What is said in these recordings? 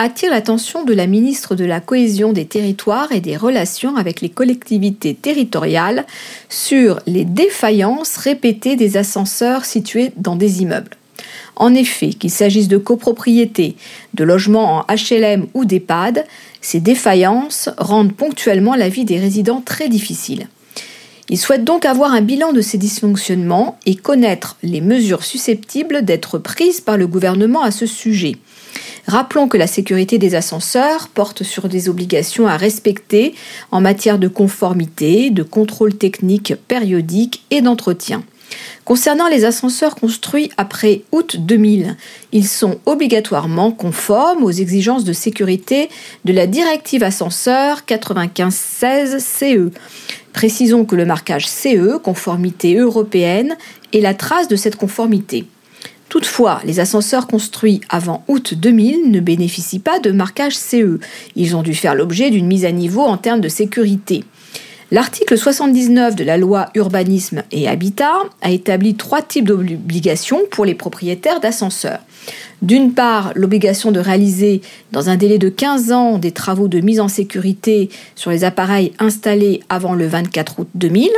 attire l'attention de la ministre de la Cohésion des territoires et des relations avec les collectivités territoriales sur les défaillances répétées des ascenseurs situés dans des immeubles. En effet, qu'il s'agisse de copropriétés, de logements en HLM ou d'EHPAD, ces défaillances rendent ponctuellement la vie des résidents très difficile. Il souhaite donc avoir un bilan de ces dysfonctionnements et connaître les mesures susceptibles d'être prises par le gouvernement à ce sujet. Rappelons que la sécurité des ascenseurs porte sur des obligations à respecter en matière de conformité, de contrôle technique périodique et d'entretien. Concernant les ascenseurs construits après août 2000, ils sont obligatoirement conformes aux exigences de sécurité de la directive ascenseur 9516 CE. Précisons que le marquage CE, conformité européenne, est la trace de cette conformité. Toutefois, les ascenseurs construits avant août 2000 ne bénéficient pas de marquage CE. Ils ont dû faire l'objet d'une mise à niveau en termes de sécurité. L'article 79 de la loi Urbanisme et Habitat a établi trois types d'obligations pour les propriétaires d'ascenseurs. D'une part, l'obligation de réaliser dans un délai de 15 ans des travaux de mise en sécurité sur les appareils installés avant le 24 août 2000,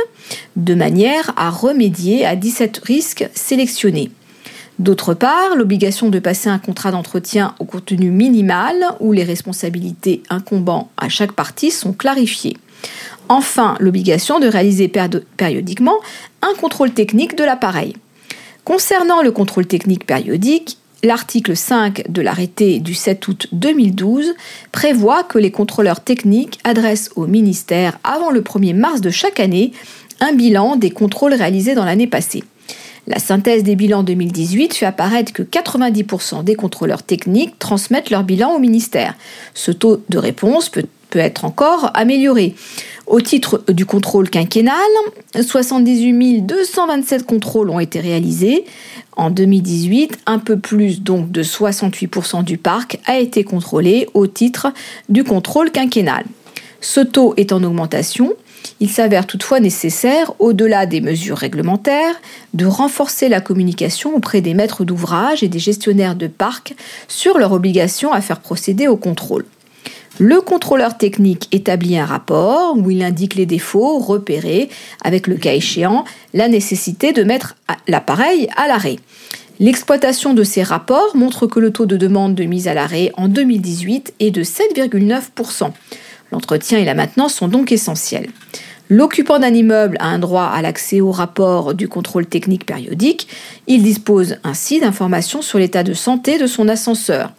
de manière à remédier à 17 risques sélectionnés. D'autre part, l'obligation de passer un contrat d'entretien au contenu minimal où les responsabilités incombant à chaque partie sont clarifiées. Enfin, l'obligation de réaliser périodiquement un contrôle technique de l'appareil. Concernant le contrôle technique périodique, l'article 5 de l'arrêté du 7 août 2012 prévoit que les contrôleurs techniques adressent au ministère avant le 1er mars de chaque année un bilan des contrôles réalisés dans l'année passée. La synthèse des bilans 2018 fait apparaître que 90% des contrôleurs techniques transmettent leur bilan au ministère. Ce taux de réponse peut, être encore amélioré. Au titre du contrôle quinquennal, 78 227 contrôles ont été réalisés. En 2018, un peu plus de 68% du parc a été contrôlé au titre du contrôle quinquennal. Ce taux est en augmentation il s'avère toutefois nécessaire, au-delà des mesures réglementaires, de renforcer la communication auprès des maîtres d'ouvrage et des gestionnaires de parcs sur leur obligation à faire procéder au contrôle. Le contrôleur technique établit un rapport où il indique les défauts repérés avec le cas échéant la nécessité de mettre l'appareil à l'arrêt. L'exploitation de ces rapports montre que le taux de demande de mise à l'arrêt en 2018 est de 7,9%. L'entretien et la maintenance sont donc essentiels. L'occupant d'un immeuble a un droit à l'accès au rapport du contrôle technique périodique. Il dispose ainsi d'informations sur l'état de santé de son ascenseur.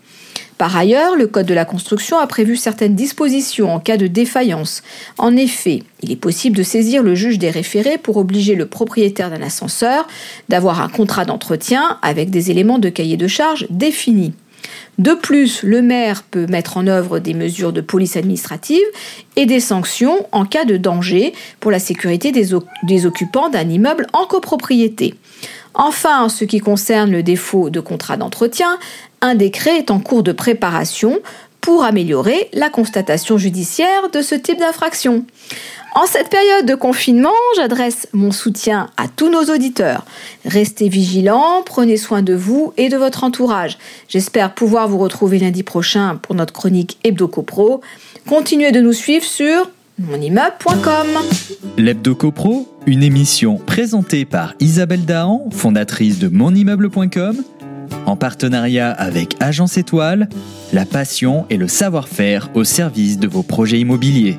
Par ailleurs, le Code de la construction a prévu certaines dispositions en cas de défaillance. En effet, il est possible de saisir le juge des référés pour obliger le propriétaire d'un ascenseur d'avoir un contrat d'entretien avec des éléments de cahier de charge définis. De plus, le maire peut mettre en œuvre des mesures de police administrative et des sanctions en cas de danger pour la sécurité des, occupants d'un immeuble en copropriété. Enfin, en ce qui concerne le défaut de contrat d'entretien, un décret est en cours de préparation pour améliorer la constatation judiciaire de ce type d'infraction. En cette période de confinement, j'adresse mon soutien à tous nos auditeurs. Restez vigilants, prenez soin de vous et de votre entourage. J'espère pouvoir vous retrouver lundi prochain pour notre chronique Hebdo Copro. Continuez de nous suivre sur monimmeuble.com. L'Hebdo Copro, une émission présentée par Isabelle Dahan, fondatrice de monimmeuble.com, en partenariat avec Agence Étoile, la passion et le savoir-faire au service de vos projets immobiliers.